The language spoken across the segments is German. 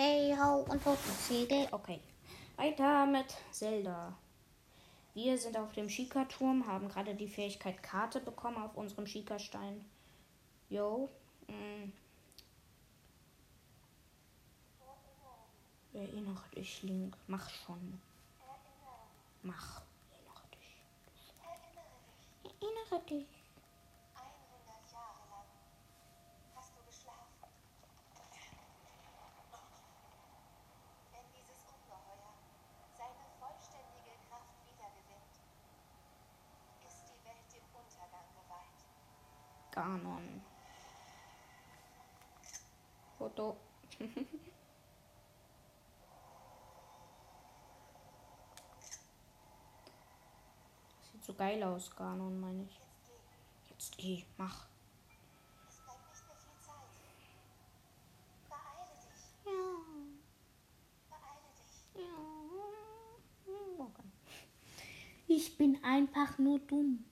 Hey, hau und Segel. Okay. Weiter mit Zelda. Wir sind auf dem Shika-Turm, haben gerade die Fähigkeit Karte bekommen auf unserem Shika-Stein. Yo. Mm. Erinnere dich, Link. Mach schon. Mach. Erinnere dich. Erinnere dich. Ganon. Foto. Sieht so geil aus, Ganon, meine ich. Jetzt geh, mach. Ich bin einfach nur dumm.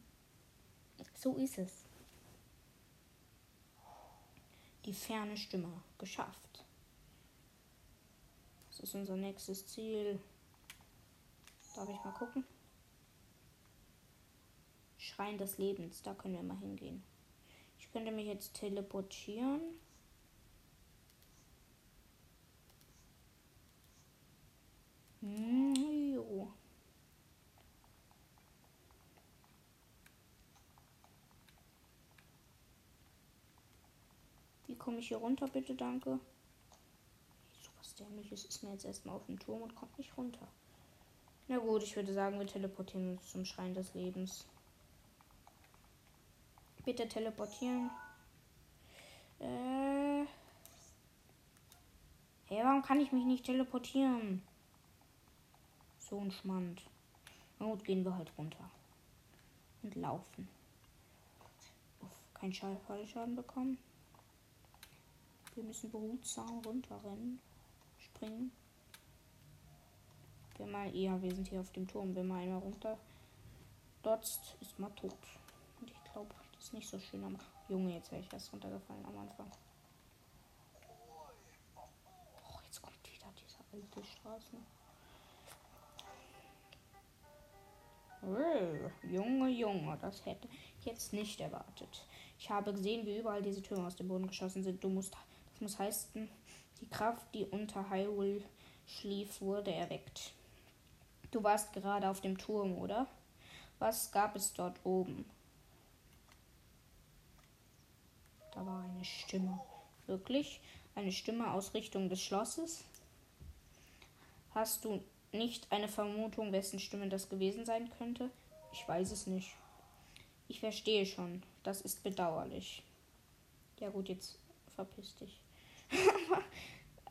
So ist es die ferne Stimme geschafft. Das ist unser nächstes Ziel. Darf ich mal gucken? Schrein des Lebens, da können wir mal hingehen. Ich könnte mich jetzt teleportieren. Hm, jo. Wie komme ich hier runter, bitte, danke? So was dämliches ist mir jetzt erstmal auf dem Turm und kommt nicht runter. Na gut, ich würde sagen, wir teleportieren uns zum Schrein des Lebens. Bitte teleportieren. Äh. Hey, warum kann ich mich nicht teleportieren? So ein Schmand. Na gut, gehen wir halt runter. Und laufen. Uff, kein Schallfallschaden bekommen. Wir müssen behutsam runterrennen. Springen. Wenn mal, ja, wir sind hier auf dem Turm. Wenn man einmal runter dotzt, ist man tot. Und ich glaube, das ist nicht so schön am. Junge, jetzt wäre ich erst runtergefallen am Anfang. Oh, jetzt kommt wieder diese alte Straße. Oh, Junge, Junge, das hätte ich jetzt nicht erwartet. Ich habe gesehen, wie überall diese Türme aus dem Boden geschossen sind. Du musst muss heißen, die Kraft, die unter Hyrule schlief, wurde erweckt. Du warst gerade auf dem Turm, oder? Was gab es dort oben? Da war eine Stimme. Wirklich? Eine Stimme aus Richtung des Schlosses? Hast du nicht eine Vermutung, wessen Stimme das gewesen sein könnte? Ich weiß es nicht. Ich verstehe schon. Das ist bedauerlich. Ja gut, jetzt verpiss dich.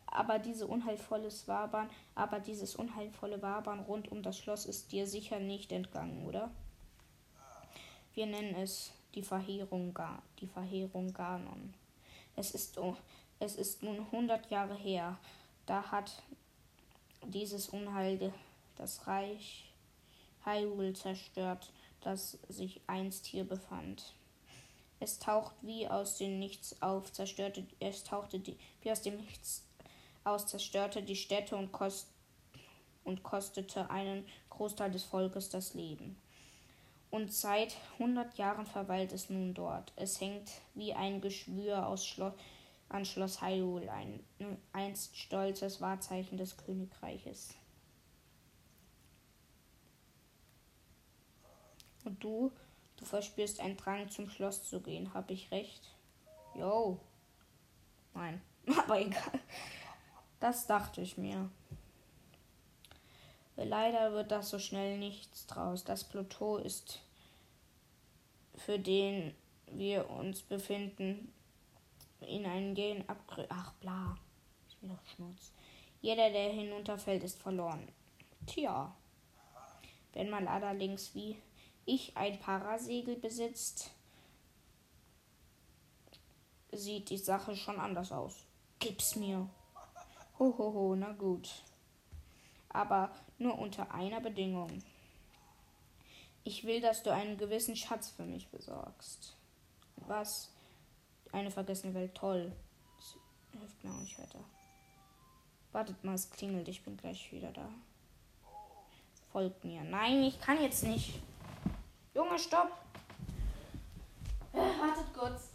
aber diese unheilvolles Wabern, aber dieses unheilvolle Wabern rund um das Schloss ist dir sicher nicht entgangen, oder? Wir nennen es die Verheerung, Ga die Verheerung Ganon. Es ist, es ist nun hundert Jahre her. Da hat dieses Unheil das Reich Hyrule zerstört, das sich einst hier befand. Es taucht wie aus dem Nichts auf, zerstörte, es tauchte die, wie aus dem Nichts aus, zerstörte die Städte und, kost, und kostete einen Großteil des Volkes das Leben. Und seit hundert Jahren verweilt es nun dort. Es hängt wie ein Geschwür aus Schloss, an Schloss Hyrule, ein einst stolzes Wahrzeichen des Königreiches. Und du Du verspürst einen Drang zum Schloss zu gehen. Hab ich recht? Jo. Nein. Aber egal. Das dachte ich mir. Leider wird das so schnell nichts draus. Das Plateau ist, für den wir uns befinden, in einen Gehen abgrü... Ach, bla. Ist mir doch Schnurz. Jeder, der hinunterfällt, ist verloren. Tja. Wenn man allerdings wie ich ein Parasegel besitzt, sieht die Sache schon anders aus. Gib's mir. Hohoho, ho, ho, na gut. Aber nur unter einer Bedingung. Ich will, dass du einen gewissen Schatz für mich besorgst. Was? Eine vergessene Welt, toll. Das hilft mir auch nicht weiter. Wartet mal, es klingelt. Ich bin gleich wieder da. Folgt mir. Nein, ich kann jetzt nicht. Junge, stopp. Äh, wartet kurz.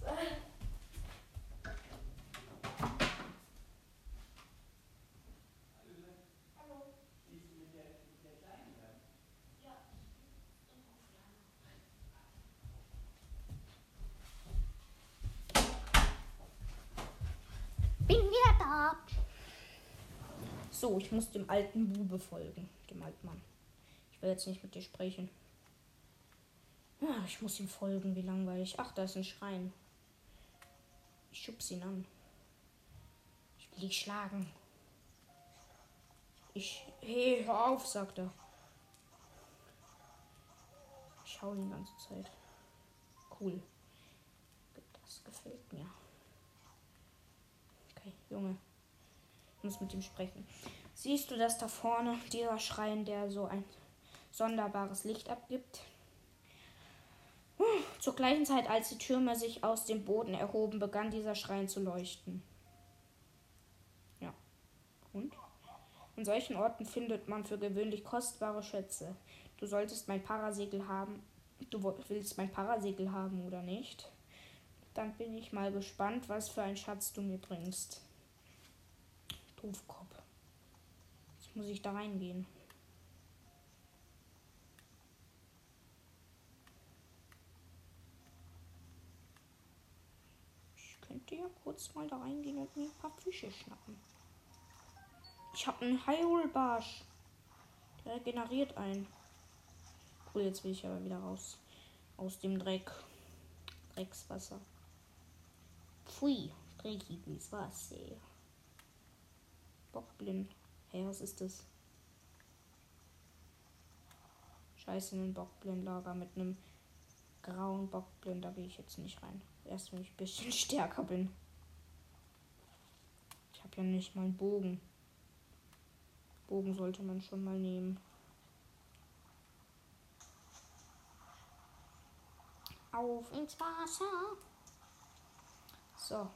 Bin wieder da. So, ich muss dem alten Bube folgen. Dem alten Mann. Ich will jetzt nicht mit dir sprechen. Ja, ich muss ihm folgen. Wie langweilig. Ach, da ist ein Schrein. Ich schubs ihn an. Ich will dich schlagen. Ich. Hey, hör auf, sagt er. Ich schau ihn die ganze Zeit. Cool. Das gefällt mir. Okay, Junge. Ich muss mit ihm sprechen. Siehst du das da vorne? Dieser Schrein, der so ein sonderbares Licht abgibt? Zur gleichen Zeit, als die Türme sich aus dem Boden erhoben, begann dieser Schrein zu leuchten. Ja. Und? An solchen Orten findet man für gewöhnlich kostbare Schätze. Du solltest mein Parasegel haben. Du willst mein Parasegel haben oder nicht? Dann bin ich mal gespannt, was für ein Schatz du mir bringst. Doofkopf. Jetzt muss ich da reingehen. Ich könnte ja kurz mal da reingehen und mir ein paar Fische schnappen. Ich habe einen Hyrule-Barsch. Der generiert einen. Cool, jetzt will ich aber wieder raus. Aus dem Dreck. Dreckswasser. Pfui, dreckiges Wasser. Bockblind. Hä, was ist das? Scheiße, ein Bockblindlager mit einem grauen Bockblind. Da gehe ich jetzt nicht rein. Erst wenn ich ein bisschen stärker bin. Ich habe ja nicht mal einen Bogen. Bogen sollte man schon mal nehmen. Auf ins Wasser. So.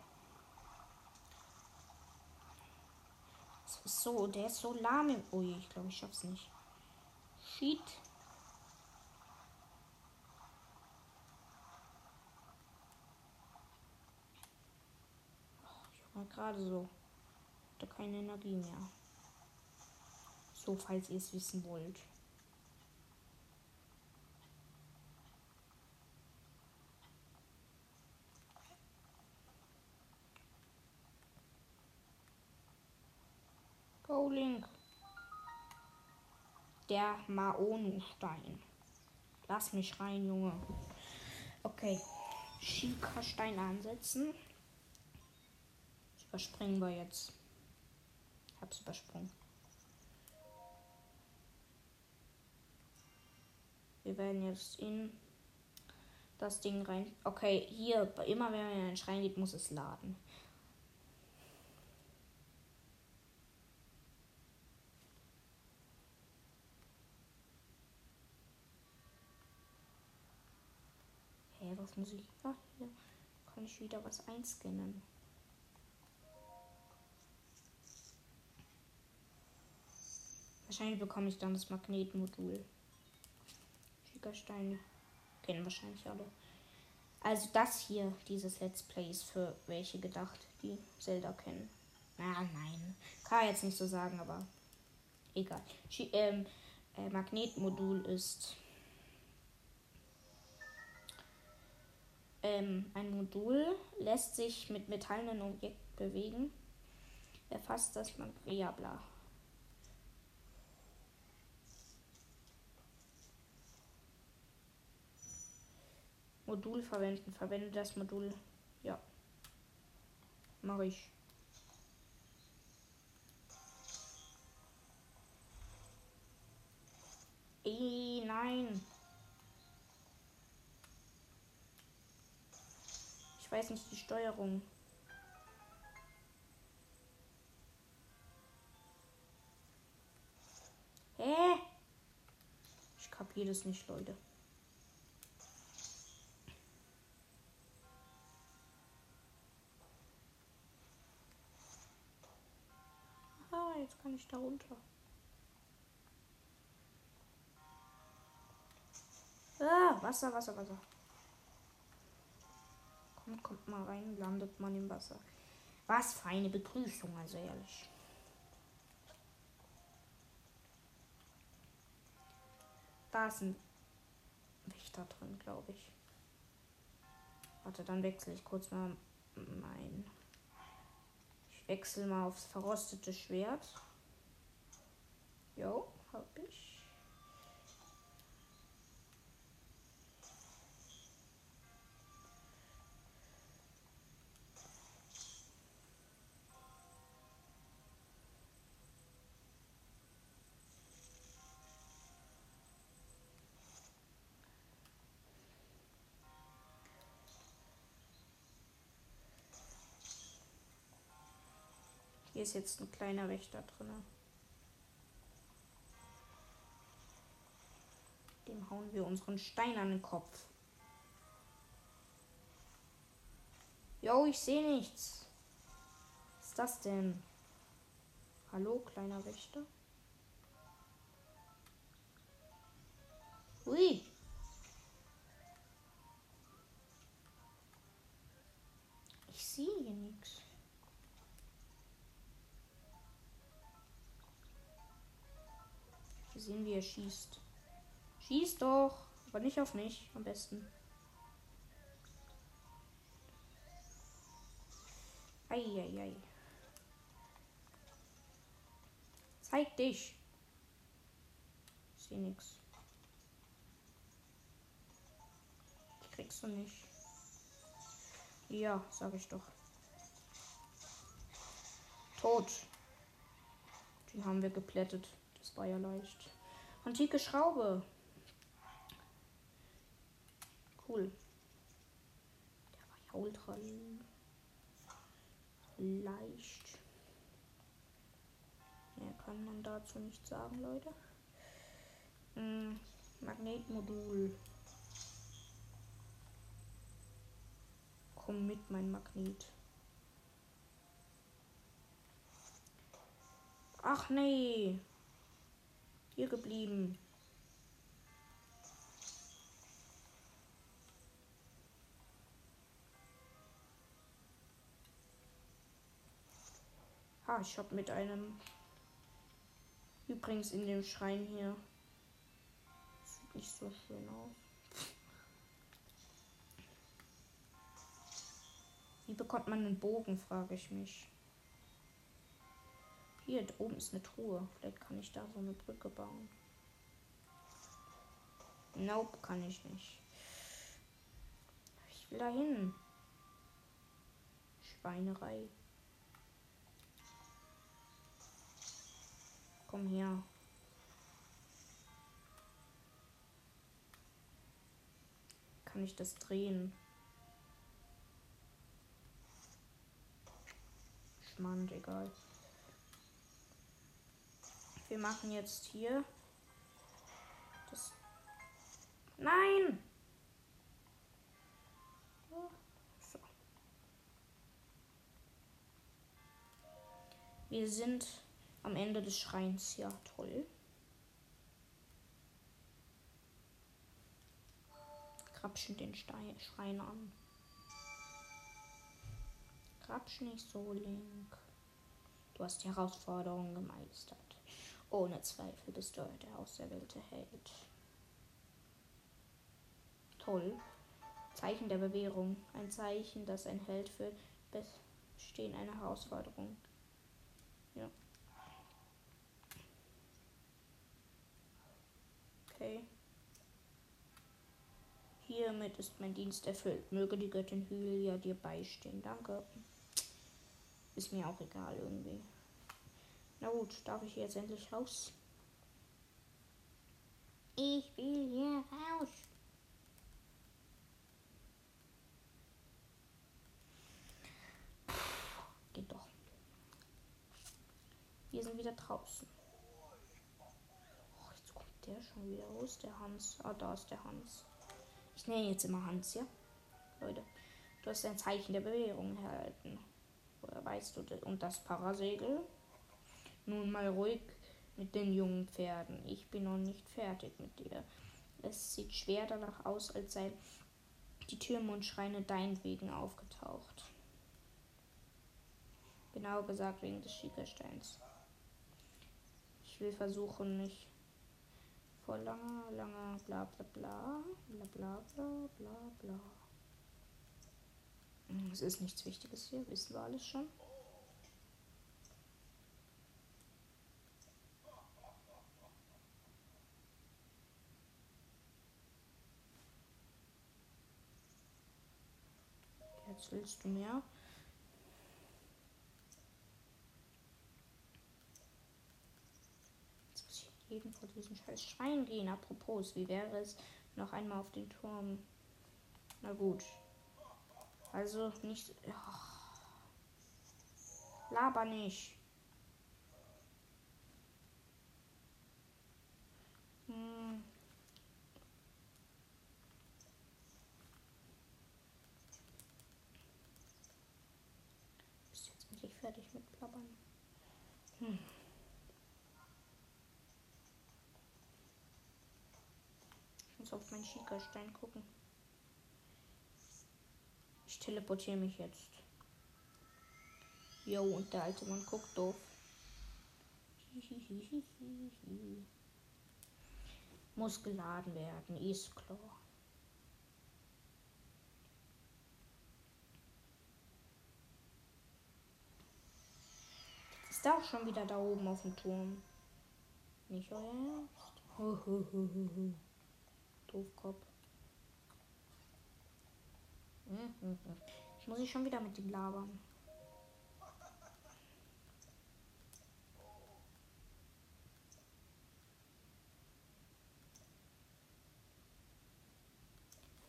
Das ist so, der ist so lahm im. Ui, ich glaube, ich schaff's nicht. Shit. Ach, Junge, gerade so. Hatte keine Energie mehr. So, falls ihr es wissen wollt. Go Link. Der Maonu-Stein. Lass mich rein, Junge. Okay. Schika-Stein ansetzen. Überspringen wir jetzt. Hab's übersprungen. Wir werden jetzt in das Ding rein. Okay, hier, immer wenn man in einen Schrein geht, muss es laden. Hä, was muss ich. Hier kann ich wieder was einscannen. Wahrscheinlich bekomme ich dann das Magnetmodul. Schickersteine kennen wahrscheinlich alle. Also das hier, dieses Let's Play ist für welche gedacht, die Zelda kennen. Na, nein. Kann jetzt nicht so sagen, aber egal. Schi ähm, äh, Magnetmodul ist ähm, ein Modul, lässt sich mit metallenen Objekten bewegen, erfasst das man. Ja, bla. Modul verwenden. Verwende das Modul. Ja. Mache ich. Ey, nein. Ich weiß nicht die Steuerung. Hä? Ich kapiere das nicht, Leute. Hi. jetzt kann ich da runter. Ah, Wasser, Wasser, Wasser. Kommt, kommt mal rein, landet man im Wasser. Was für eine Begrüßung, also ehrlich. Da ist ein Wächter drin, glaube ich. Warte, dann wechsle ich kurz mal mein. Ich wechsle mal aufs verrostete Schwert. Jo, hab ich. Hier ist jetzt ein kleiner Wächter drin. Hauen wir unseren Stein an den Kopf. Jo, ich sehe nichts. Was ist das denn? Hallo, kleiner Wächter? Ui. Ich sehe hier nichts. Sehen, wie er schießt. Schieß doch. Aber nicht auf mich, am besten. Eieiei. Zeig dich. Ich sehe nichts. Die kriegst du nicht. Ja, sag ich doch. Tot. Die haben wir geplättet. Das war ja leicht. Antike Schraube. Cool. Der war ja ultra leicht. Mehr kann man dazu nicht sagen, Leute. Hm, Magnetmodul. Komm mit, mein Magnet. Ach nee. Hier geblieben. Ah, ich habe mit einem. Übrigens in dem Schrein hier. Sieht nicht so schön aus. Wie bekommt man einen Bogen, frage ich mich. Hier oben ist eine Truhe. Vielleicht kann ich da so eine Brücke bauen. Nope, kann ich nicht. Ich will da hin. Schweinerei. Komm her. Kann ich das drehen? Schmand, egal. Wir machen jetzt hier das. Nein! So. Wir sind am Ende des Schreins. Ja, toll. Krapschen den Stein, Schrein an. Krapsch nicht so, Link. Du hast die Herausforderung gemeistert. Ohne Zweifel bist du der auserwählte Held. Toll. Zeichen der Bewährung. Ein Zeichen, dass ein Held für Bestehen einer Herausforderung. Ja. Okay. Hiermit ist mein Dienst erfüllt. Möge die Göttin Hylia dir beistehen. Danke. Ist mir auch egal irgendwie. Na gut, darf ich jetzt endlich raus? Ich will hier raus. geht doch. Wir sind wieder draußen. Der schon wieder. Wo ist der Hans? Ah, da ist der Hans. Ich nenne jetzt immer Hans, ja? Leute, du hast ein Zeichen der Bewährung erhalten. Woher weißt du das? Und das Parasegel? Nun mal ruhig mit den jungen Pferden. Ich bin noch nicht fertig mit dir. Es sieht schwer danach aus, als seien die Türme und Schreine deinetwegen aufgetaucht. Genau gesagt wegen des Schiekersteins. Ich will versuchen, nicht vor langer, langer bla bla bla bla bla bla bla bla. Es ist nichts Wichtiges hier, wissen wir alles schon. Jetzt willst du mehr. Jetzt muss ich jeden vor diesen scheiß Schrein gehen. Apropos, wie wäre es noch einmal auf den Turm? Na gut. Also nicht. Ach. Laber nicht. Hm. endlich fertig mit Blabbern. Hm. Ich muss auf meinen Schiekerstein gucken. Ich teleportiere mich jetzt. Jo, und der alte Mann guckt doof. Muss geladen werden, ist klar. ist auch schon wieder da oben auf dem Turm. Nicht euer Ernst? Doofkopf. Ich muss ich schon wieder mit dem labern.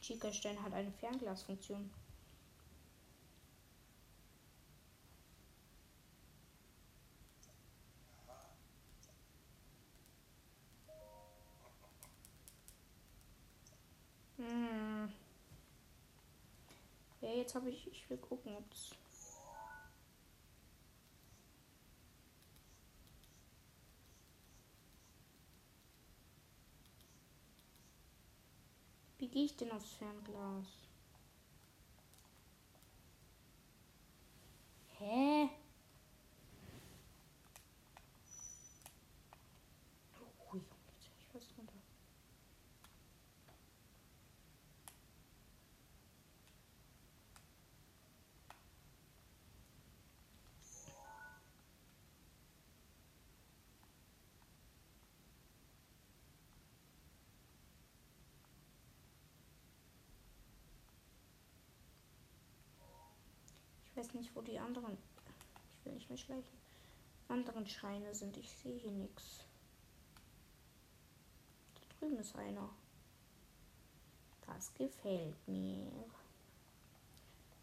Chica-Stein hat eine Fernglasfunktion. Jetzt habe ich. Ich will gucken, ob es. Wie gehe ich denn aufs Fernglas? Hä? Ich weiß nicht, wo die anderen. Ich will nicht mehr schleichen. Anderen Schreine sind. Ich sehe hier nichts. Da drüben ist einer. Das gefällt mir.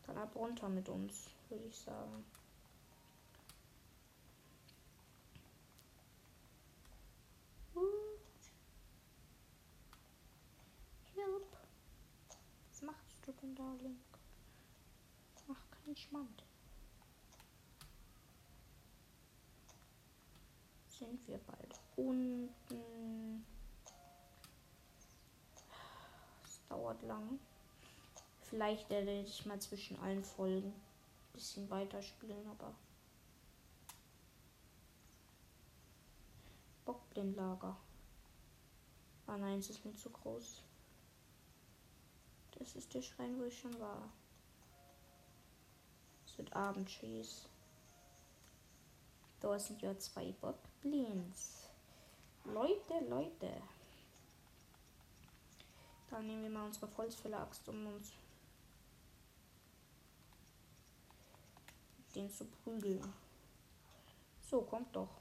Dann ab runter mit uns, würde ich sagen. Was machst du denn da, Schmand. Sind wir bald unten? Es dauert lang. Vielleicht werde ich mal zwischen allen Folgen ein bisschen weiterspielen, aber. Bockblindlager. Ah nein, es ist mir zu groß. Das ist der Schrein, wo ich schon war. Es wird Abendschieß. Da sind ja zwei Bockblins. Leute, Leute. Dann nehmen wir mal unsere Holzfäller-Axt, um uns den zu prügeln. So, kommt doch.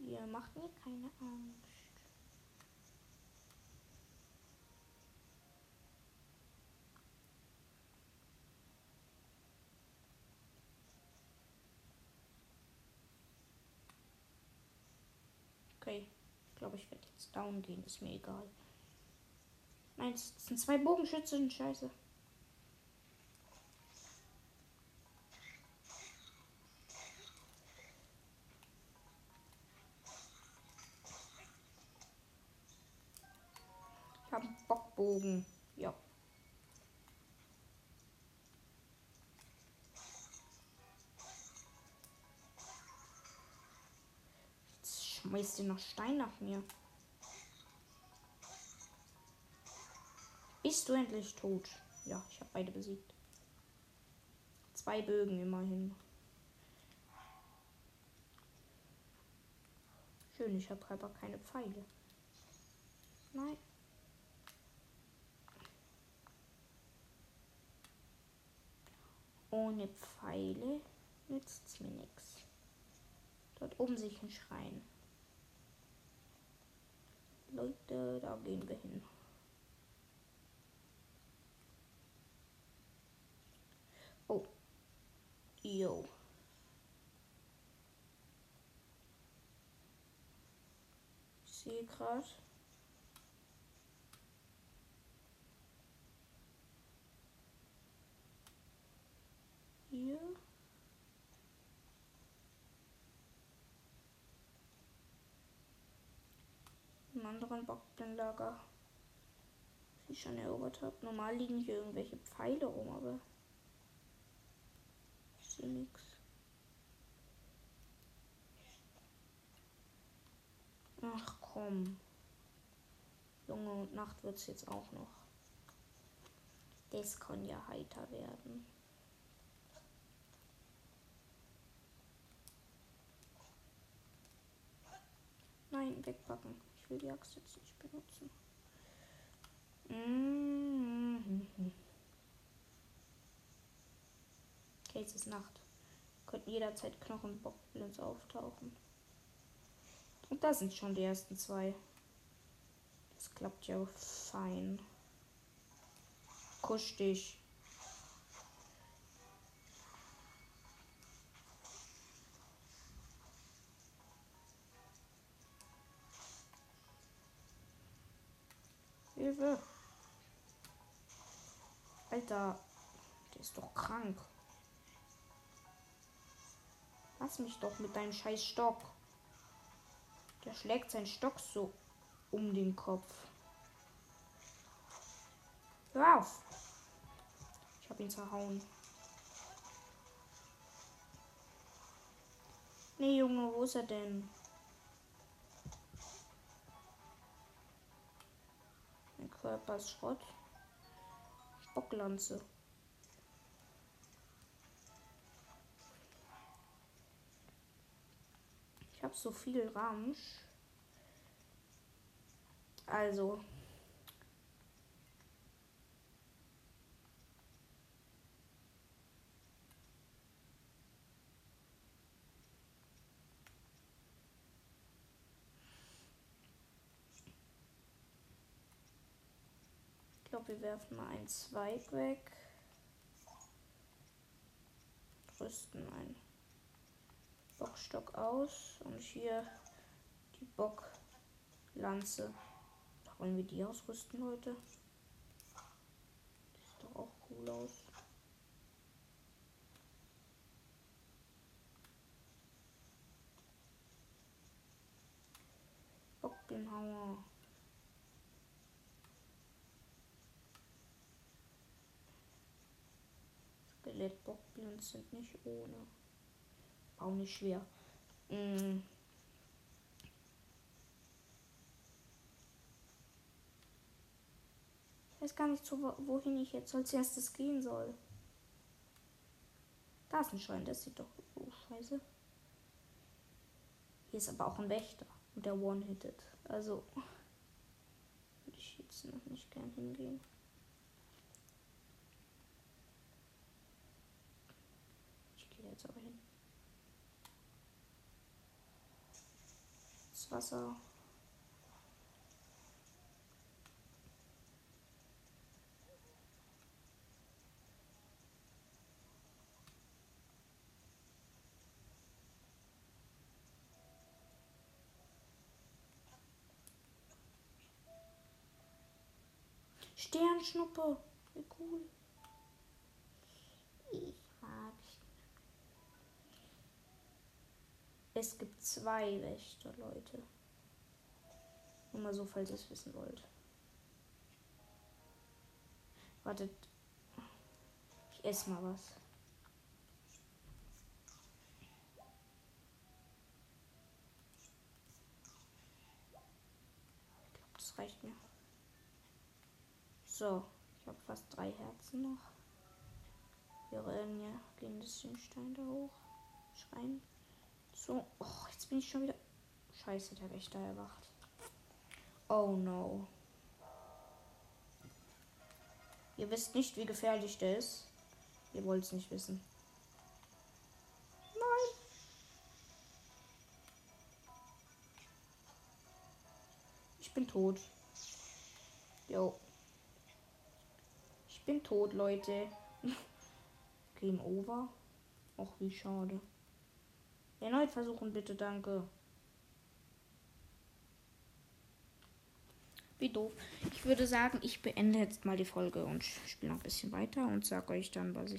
Ihr macht mir keine Angst. glaube, ich werde jetzt down gehen. Ist mir egal. Nein, es sind zwei Bogenschützen. Scheiße. Ich habe Bockbogen. Schmeißt ihr noch Stein nach mir. Bist du endlich tot? Ja, ich habe beide besiegt. Zwei Bögen immerhin. Schön, ich habe aber keine Pfeile. Nein. Ohne Pfeile nützt es mir nichts. Dort oben sich ein Schrein. Leute, da gehen wir hin. Oh. Yo. Ich sehe gerade. Hier. Anderen Bockblendlager. Die ich schon erobert habe. Normal liegen hier irgendwelche Pfeile rum, aber ich sehe nichts. Ach komm. Junge und Nacht wird es jetzt auch noch. Das kann ja heiter werden. Nein, wegpacken. Will die Axt jetzt nicht benutzen. Mhm. Okay, es ist Nacht. Könnten jederzeit Knochenbockblins auftauchen. Und da sind schon die ersten zwei. Das klappt ja fein. Kusch dich. Alter, der ist doch krank. Lass mich doch mit deinem scheiß Stock. Der schlägt seinen Stock so um den Kopf. Hör auf. Ich hab ihn zerhauen. Nee, Junge, wo ist er denn? Mein Körper ist Schrott. Bocklanze. Ich habe so viel Ramsch. Also. Wir werfen mal einen Zweig weg. Rüsten ein. Bockstock aus und hier die Bocklanze. Wollen wir die ausrüsten, Leute. Das sieht doch auch cool aus. Bockbinhauer. Skelettbockblins sind nicht ohne auch nicht schwer. Mm. Ich weiß gar nicht, wohin ich jetzt als erstes gehen soll. Da ist ein Schrein, das sieht doch. Oh, scheiße. Hier ist aber auch ein Wächter. Und der one-hitted. Also. Würde ich jetzt noch nicht gern hingehen. Ich gehe jetzt aber hin. Wasser. Sternschnuppe. Wie cool. Es gibt zwei Wächter, Leute. Nur mal so, falls ihr es wissen wollt. Wartet. Ich esse mal was. Ich glaube, das reicht mir. So, ich habe fast drei Herzen noch. Wir rennen ja gegen das Stein da hoch. Schreien. So, oh, jetzt bin ich schon wieder. Scheiße, der Wächter erwacht. Oh no. Ihr wisst nicht, wie gefährlich der ist. Ihr wollt es nicht wissen. Nein. Ich bin tot. Jo. Ich bin tot, Leute. Game over. Och, wie schade. Erneut versuchen, bitte, danke. Wie doof. Ich würde sagen, ich beende jetzt mal die Folge und spiele noch ein bisschen weiter und sage euch dann, was ich